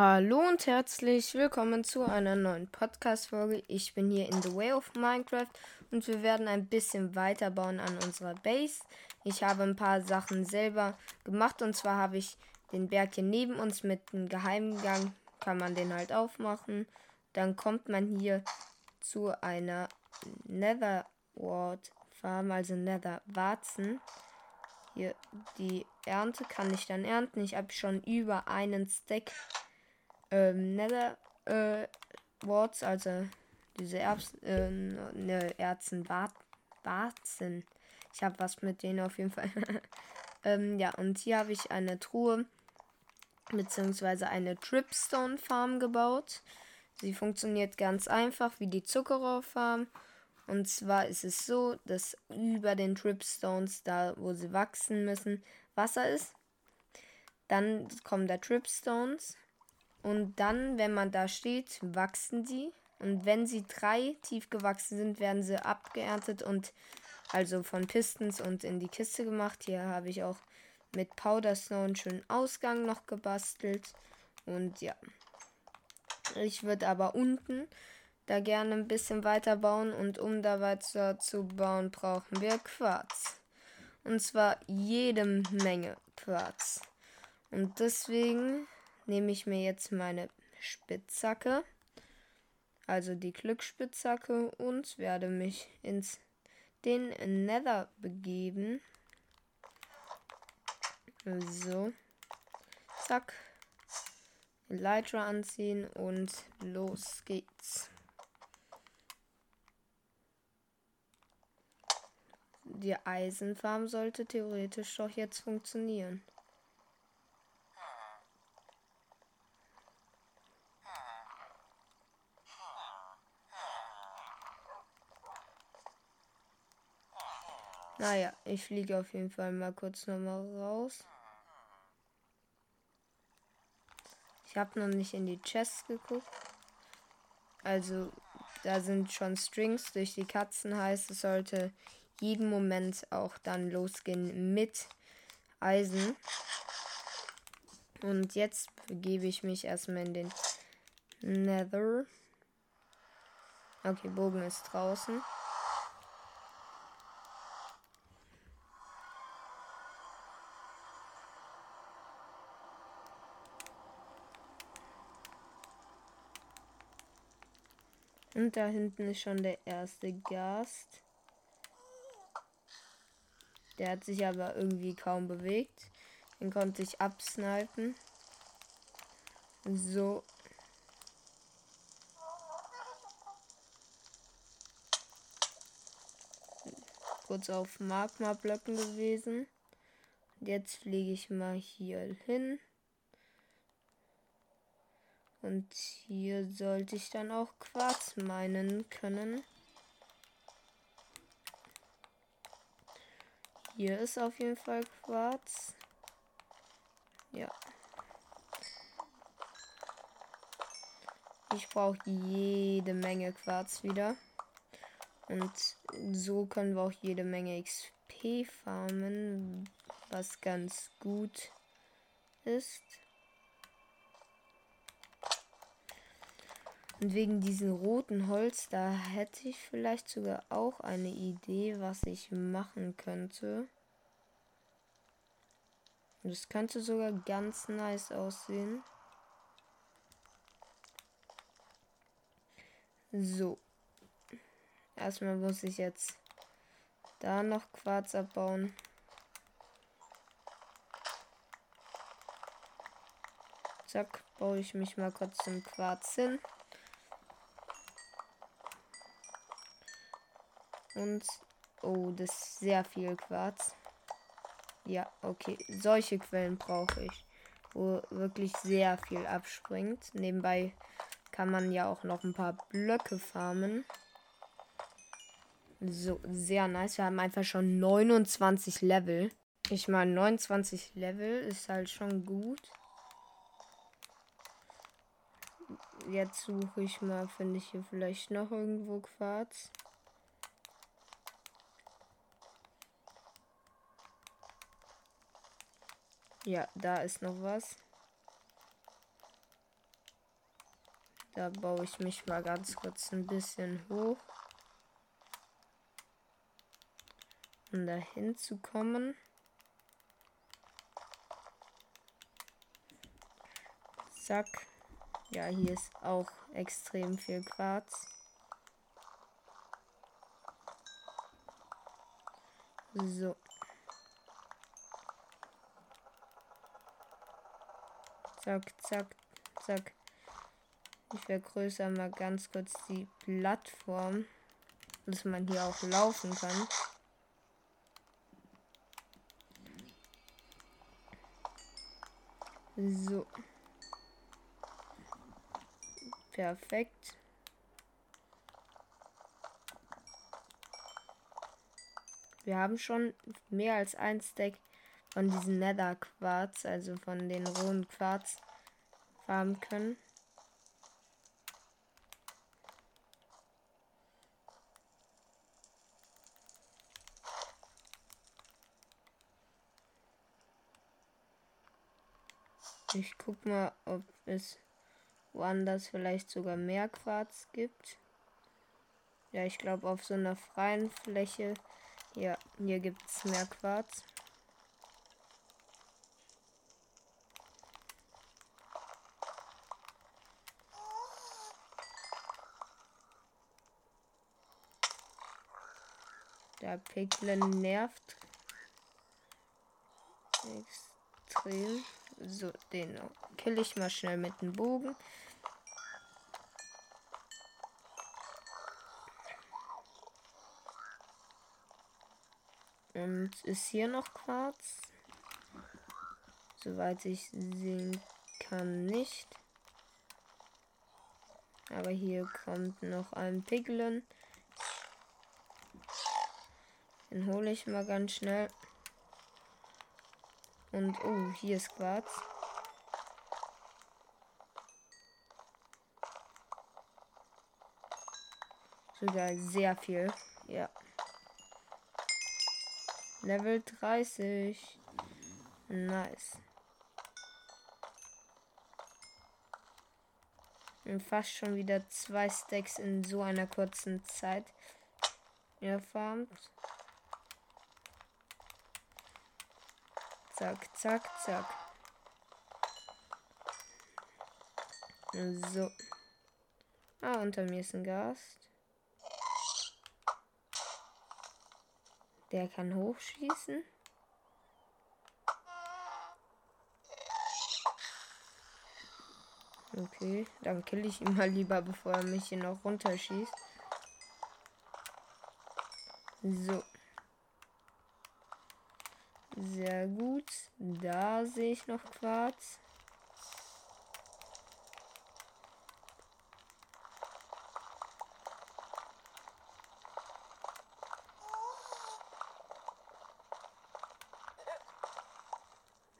Hallo und herzlich willkommen zu einer neuen Podcast-Folge. Ich bin hier in The Way of Minecraft und wir werden ein bisschen weiterbauen an unserer Base. Ich habe ein paar Sachen selber gemacht und zwar habe ich den Berg hier neben uns mit einem Geheimgang, kann man den halt aufmachen. Dann kommt man hier zu einer Netherward Farm, also Nether Warzen. Hier die Ernte kann ich dann ernten. Ich habe schon über einen Stack ähm, Nether äh, Warts, also diese Erbsen, äh, ne, Erzen, Warzen. Ich habe was mit denen auf jeden Fall. ähm, ja, und hier habe ich eine Truhe beziehungsweise eine Tripstone Farm gebaut. Sie funktioniert ganz einfach wie die Zuckerrohr Farm. Und zwar ist es so, dass über den Tripstones, da wo sie wachsen müssen, Wasser ist. Dann kommen da Tripstones und dann, wenn man da steht, wachsen die. Und wenn sie drei tief gewachsen sind, werden sie abgeerntet und also von Pistons und in die Kiste gemacht. Hier habe ich auch mit Powder Snow einen schönen Ausgang noch gebastelt. Und ja. Ich würde aber unten da gerne ein bisschen weiter bauen. Und um da weiter zu bauen, brauchen wir Quarz. Und zwar jede Menge Quarz. Und deswegen nehme ich mir jetzt meine Spitzhacke, also die Glücksspitzhacke und werde mich ins den Nether begeben. So. Zack. Elytra anziehen und los geht's. Die Eisenfarm sollte theoretisch doch jetzt funktionieren. Naja, ich fliege auf jeden Fall mal kurz nochmal raus. Ich habe noch nicht in die Chest geguckt. Also, da sind schon Strings durch die Katzen heißt, es sollte jeden Moment auch dann losgehen mit Eisen. Und jetzt begebe ich mich erstmal in den Nether. Okay, Bogen ist draußen. Und da hinten ist schon der erste Gast. Der hat sich aber irgendwie kaum bewegt. Den konnte ich absnipen. So. Kurz auf Magma-Blöcken gewesen. Jetzt fliege ich mal hier hin. Und hier sollte ich dann auch Quarz meinen können. Hier ist auf jeden Fall Quarz. Ja. Ich brauche jede Menge Quarz wieder. Und so können wir auch jede Menge XP farmen, was ganz gut ist. Und wegen diesem roten Holz, da hätte ich vielleicht sogar auch eine Idee, was ich machen könnte. Das könnte sogar ganz nice aussehen. So. Erstmal muss ich jetzt da noch Quarz abbauen. Zack, baue ich mich mal kurz zum Quarz hin. Und. Oh, das ist sehr viel Quarz. Ja, okay. Solche Quellen brauche ich. Wo wirklich sehr viel abspringt. Nebenbei kann man ja auch noch ein paar Blöcke farmen. So, sehr nice. Wir haben einfach schon 29 Level. Ich meine, 29 Level ist halt schon gut. Jetzt suche ich mal, finde ich hier vielleicht noch irgendwo Quarz. Ja, da ist noch was. Da baue ich mich mal ganz kurz ein bisschen hoch. Um dahin zu kommen. Zack. Ja, hier ist auch extrem viel Quarz. So. Zack, zack, zack. Ich vergrößere mal ganz kurz die Plattform, dass man hier auch laufen kann. So. Perfekt. Wir haben schon mehr als ein Stack von diesem Nether Quarz, also von den rohen Quarz, farmen können. Ich guck mal, ob es woanders vielleicht sogar mehr Quarz gibt. Ja, ich glaube auf so einer freien Fläche. Ja, hier gibt es mehr Quarz. Der Piglin nervt extrem. So, den kill ich mal schnell mit dem Bogen. Und ist hier noch Quarz? Soweit ich sehen kann, nicht. Aber hier kommt noch ein Piglin. Den hole ich mal ganz schnell. Und oh, hier ist Quarz. Sogar sehr viel. Ja. Level 30. Nice. Und fast schon wieder zwei Stacks in so einer kurzen Zeit erfarmt. Zack, zack, zack. So. Ah, unter mir ist ein Gast. Der kann hochschießen. Okay, dann kill ich ihn mal lieber, bevor er mich hier noch runterschießt. So. Sehr gut. Da sehe ich noch Quarz.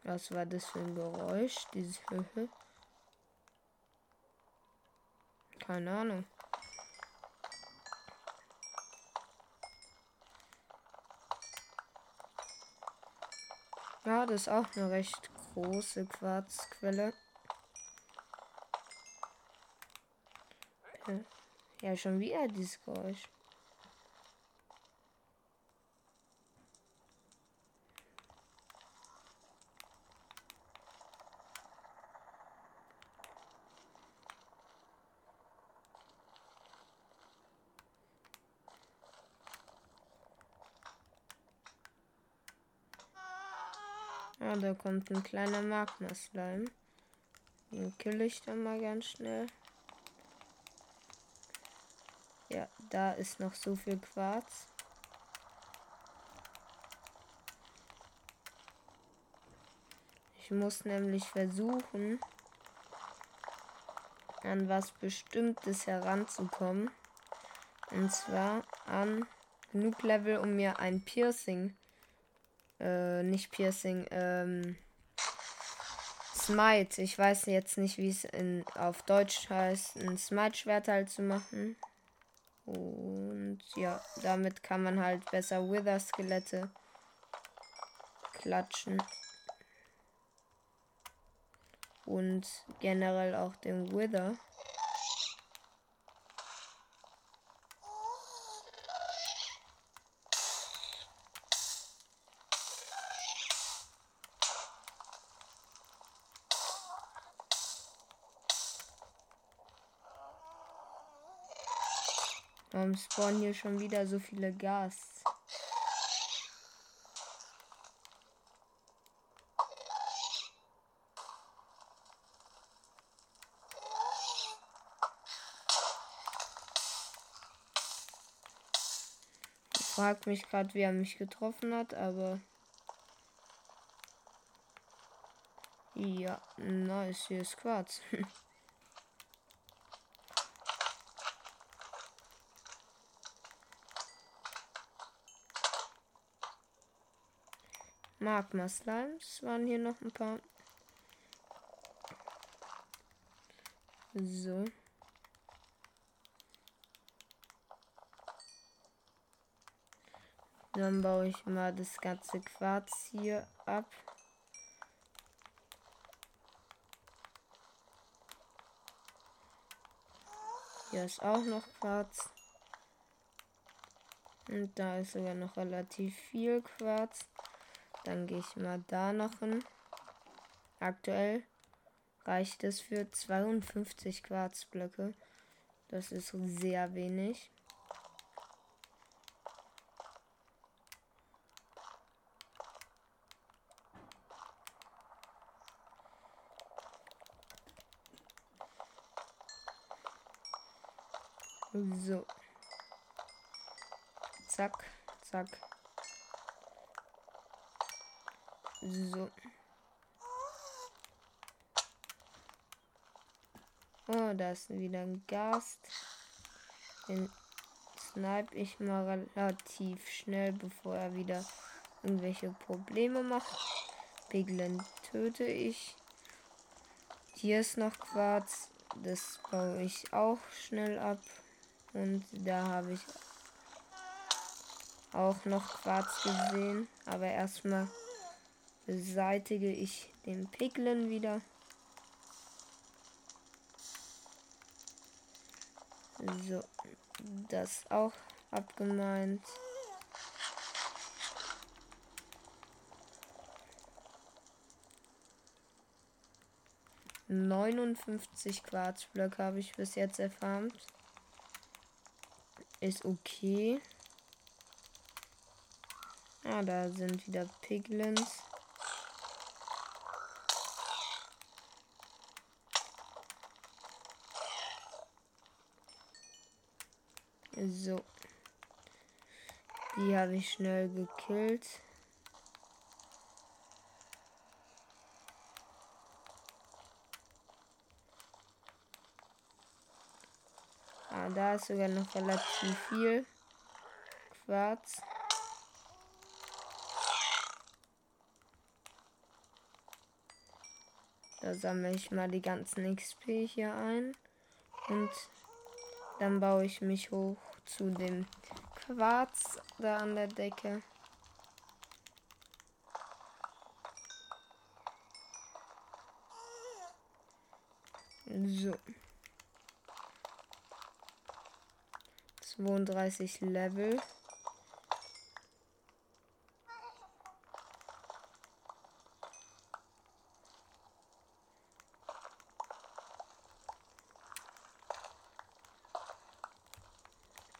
Was war das für ein Geräusch? Diese Höhe? Keine Ahnung. Ja, das ist auch eine recht große Quarzquelle. Ja, schon wieder dieses Geräusch. Ah, da kommt ein kleiner Magma-Slime. Den kill ich dann mal ganz schnell. Ja, da ist noch so viel Quarz. Ich muss nämlich versuchen, an was Bestimmtes heranzukommen. Und zwar an genug Level, um mir ein Piercing äh, nicht Piercing, ähm, Smite. Ich weiß jetzt nicht, wie es in, auf Deutsch heißt, ein Smite-Schwert halt zu machen. Und ja, damit kann man halt besser Wither-Skelette klatschen. Und generell auch den Wither. Warum spawnen hier schon wieder so viele Gas? Ich frag mich gerade, wie er mich getroffen hat, aber ja, nice, hier ist Quarz. Magma Slimes waren hier noch ein paar. So. Dann baue ich mal das ganze Quarz hier ab. Hier ist auch noch Quarz. Und da ist sogar noch relativ viel Quarz. Dann gehe ich mal da noch hin. Aktuell reicht es für 52 Quarzblöcke. Das ist sehr wenig. So. Zack, zack. So. Oh, da ist wieder ein Gast. Den snipe ich mal relativ schnell, bevor er wieder irgendwelche Probleme macht. Piglin töte ich. Hier ist noch Quarz. Das baue ich auch schnell ab. Und da habe ich auch noch Quarz gesehen. Aber erstmal beseitige ich den Piglin wieder. So, das auch abgemeint. Neunundfünfzig Quarzblöcke habe ich bis jetzt erfarmt. Ist okay. Ah, da sind wieder Piglins. So. Die habe ich schnell gekillt. Ah, da ist sogar noch relativ viel Quarz. Da sammle ich mal die ganzen XP hier ein. Und dann baue ich mich hoch zu dem Quarz da an der Decke. So. 32 Level.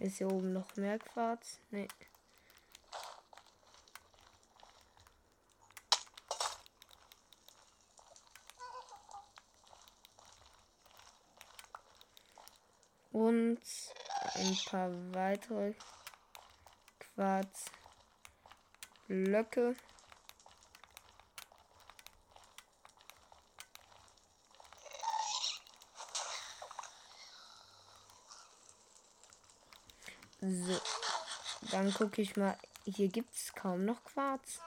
Ist hier oben noch mehr Quarz? Nee. Und ein paar weitere Quarzblöcke. So. Dann gucke ich mal. Hier gibt es kaum noch Quarz.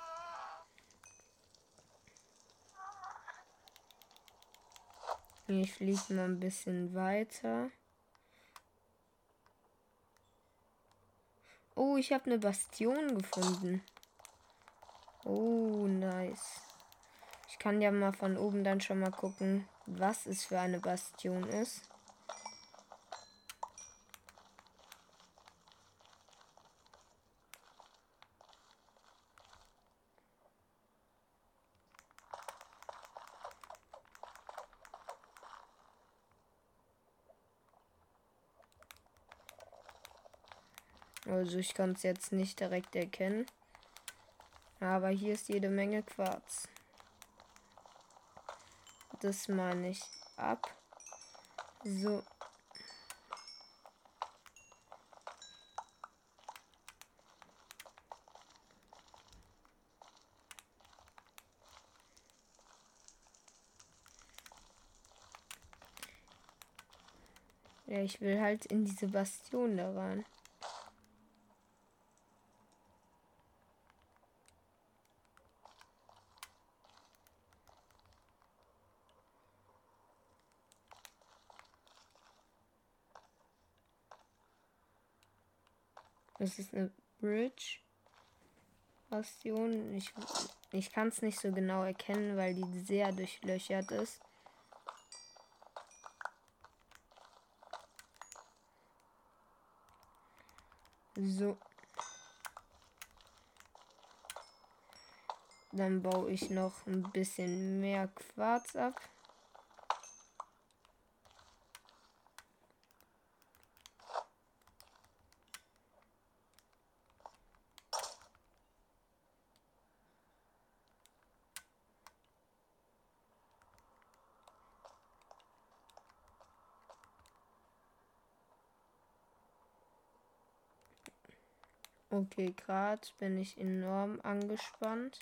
Ich fliege mal ein bisschen weiter. Oh, ich habe eine Bastion gefunden. Oh, nice. Ich kann ja mal von oben dann schon mal gucken, was es für eine Bastion ist. Also ich kann es jetzt nicht direkt erkennen. Aber hier ist jede Menge Quarz. Das meine ich ab. So. Ja, ich will halt in diese Bastion da rein. Das ist eine Bridge. Bastion. Ich, ich kann es nicht so genau erkennen, weil die sehr durchlöchert ist. So. Dann baue ich noch ein bisschen mehr Quarz ab. Okay, gerade bin ich enorm angespannt.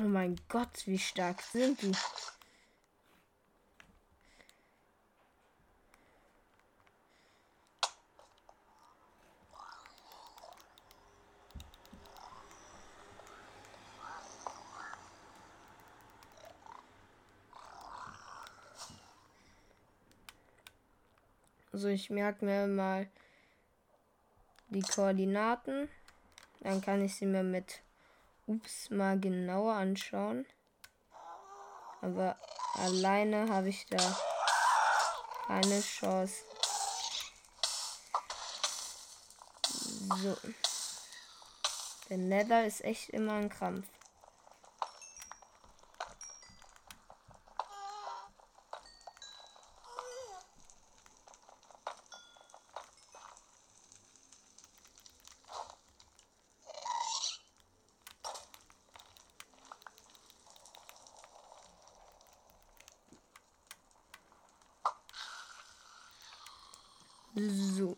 Oh mein Gott, wie stark sind die? Also ich merke mir mal die Koordinaten. Dann kann ich sie mir mit Ups mal genauer anschauen. Aber alleine habe ich da keine Chance. So. Der Nether ist echt immer ein Krampf. So.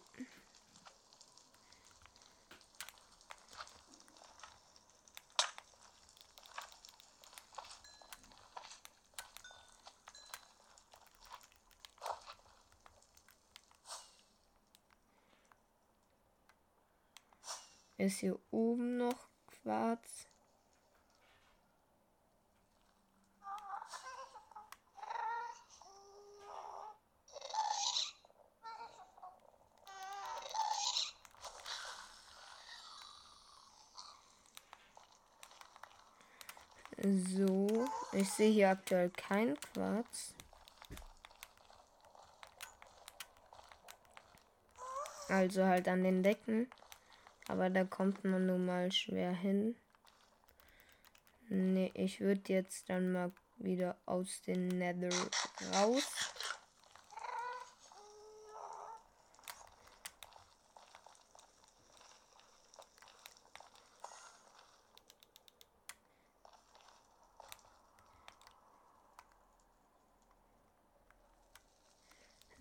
Ist hier oben noch Quarz? So, ich sehe hier aktuell kein Quarz. Also halt an den Decken. Aber da kommt man nun mal schwer hin. Ne, ich würde jetzt dann mal wieder aus dem Nether raus.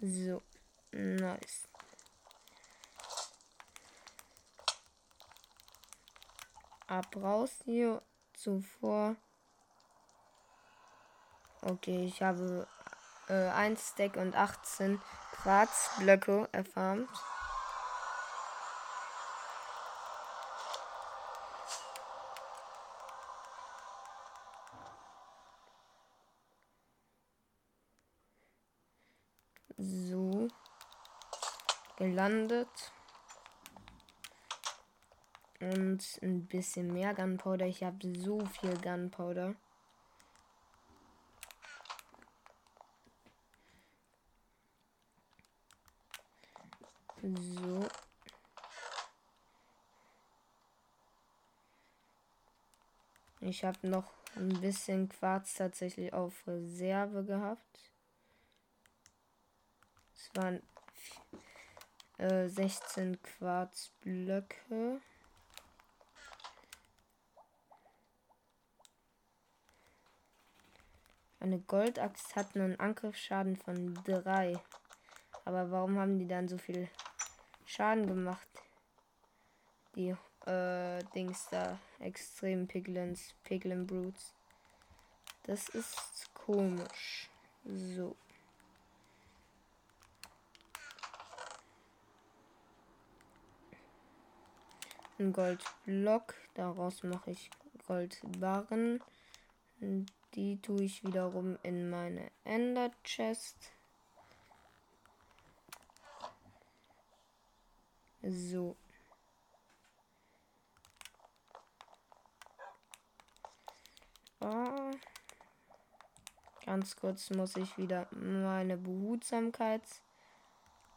So, nice. brauchst du zuvor. Okay, ich habe äh, 1 Stack und 18 Quarzblöcke erfarmt. So gelandet. Und ein bisschen mehr Gunpowder. Ich habe so viel Gunpowder. So. Ich habe noch ein bisschen Quarz tatsächlich auf Reserve gehabt. Es waren äh, 16 Quarzblöcke. Eine Goldaxt hat einen Angriffsschaden von 3. Aber warum haben die dann so viel Schaden gemacht? Die äh, Dings da. Extrem Piglins, Piglin Brutes. Das ist komisch. So. Ein Goldblock. Daraus mache ich Goldbarren. Die tue ich wiederum in meine Ender Chest. So. Oh. Ganz kurz muss ich wieder meine Behutsamkeits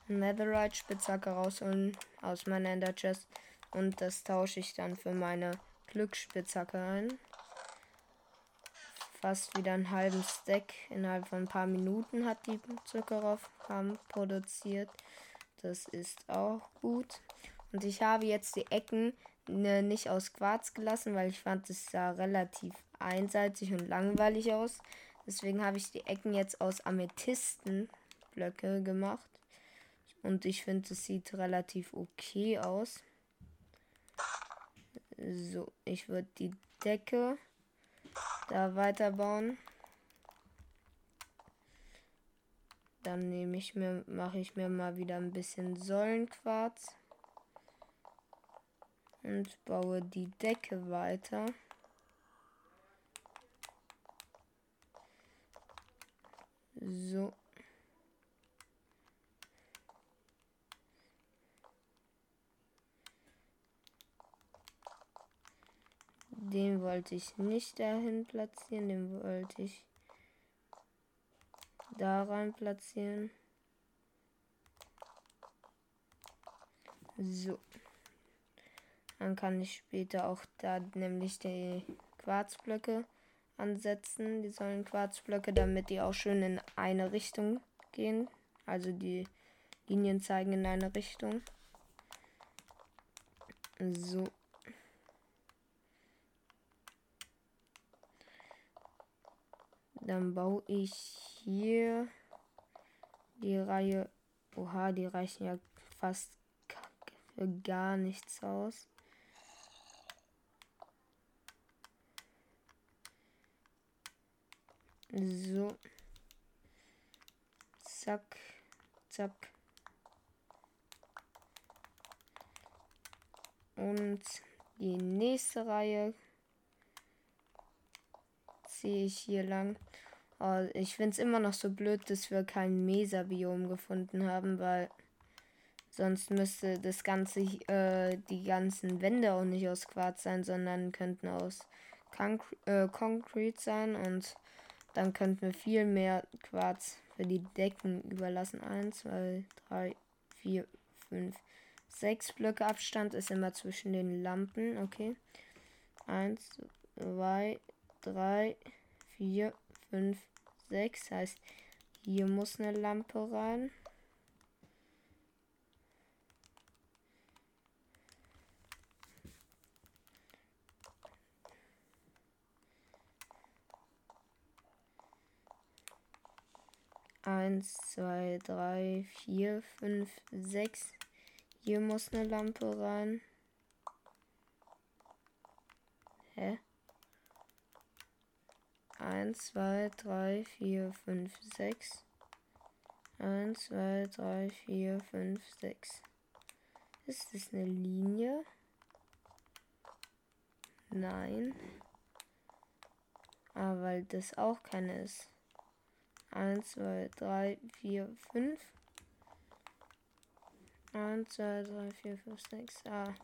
Netherite Spitzhacke rausholen aus meiner Ender Chest und das tausche ich dann für meine Glücksspitzhacke ein. Fast wieder einen halben Stack innerhalb von ein paar Minuten hat die Zuckerroffkram produziert. Das ist auch gut. Und ich habe jetzt die Ecken ne, nicht aus Quarz gelassen, weil ich fand, es sah relativ einseitig und langweilig aus. Deswegen habe ich die Ecken jetzt aus Amethystenblöcke gemacht. Und ich finde, es sieht relativ okay aus. So, ich würde die Decke da weiterbauen. Dann nehme ich mir, mache ich mir mal wieder ein bisschen Säulenquarz und baue die Decke weiter. So. Den wollte ich nicht dahin platzieren, den wollte ich da rein platzieren. So. Dann kann ich später auch da nämlich die Quarzblöcke ansetzen. Die sollen Quarzblöcke, damit die auch schön in eine Richtung gehen. Also die Linien zeigen in eine Richtung. So. Dann baue ich hier die Reihe. Oha, die reichen ja fast für gar nichts aus. So. Zack. Zack. Und die nächste Reihe ziehe ich hier lang. Oh, ich finde es immer noch so blöd, dass wir kein Mesa-Biom gefunden haben, weil sonst müsste das ganze, äh, die ganzen Wände auch nicht aus Quarz sein, sondern könnten aus Concre äh, Concrete sein und dann könnten wir viel mehr Quarz für die Decken überlassen. 1, 2, 3, 4, 5, 6 Blöcke Abstand ist immer zwischen den Lampen. Okay. 1, 2, 3, 4, 5, 6. Heißt, hier muss eine Lampe rein. Eins, zwei, drei, vier, fünf, sechs. Hier muss eine Lampe rein. Hä? Eins, zwei, drei, vier, fünf, sechs. Eins, zwei, drei, vier, fünf, sechs. Ist das eine Linie? Nein. Aber ah, weil das auch keine ist. 1, 2, 3, 4, 5. 1, 2, 3, 4, 5, 6. Ah,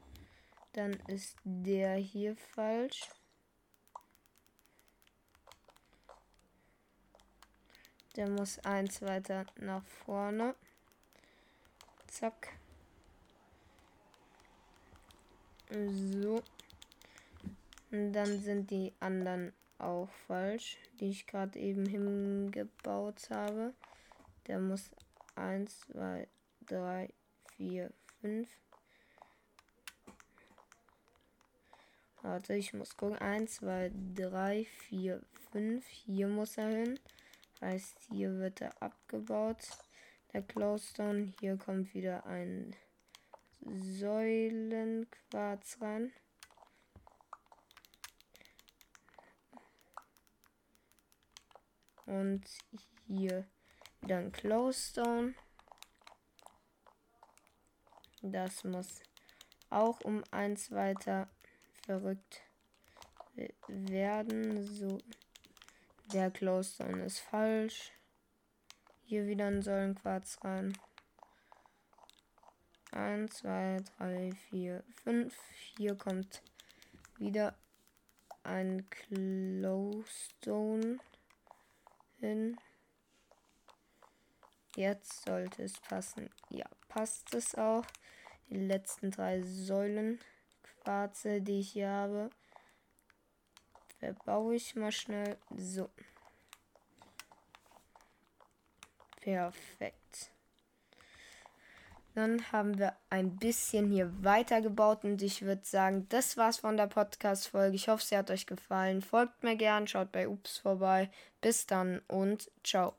dann ist der hier falsch. Der muss eins weiter nach vorne. Zack. So. Und dann sind die anderen auch falsch, die ich gerade eben hingebaut habe. Der muss 1, 2, 3, 4, 5. Warte, ich muss gucken. 1, 2, 3, 4, 5. Hier muss er hin. Heißt, hier wird er abgebaut. Der Glowstone. Hier kommt wieder ein Säulenquarz ran. Und hier wieder ein Glowstone. Das muss auch um eins weiter verrückt werden. So. Der Glowstone ist falsch. Hier wieder ein Säulenquarz rein. 1, 2, 3, 4, 5. Hier kommt wieder ein Glowstone hin. Jetzt sollte es passen. Ja, passt es auch. Die letzten drei Säulenquarze, die ich hier habe, verbaue ich mal schnell. So. Perfekt. Dann haben wir ein bisschen hier weitergebaut und ich würde sagen, das war's von der Podcast-Folge. Ich hoffe, sie hat euch gefallen. Folgt mir gern, schaut bei Ups vorbei. Bis dann und ciao.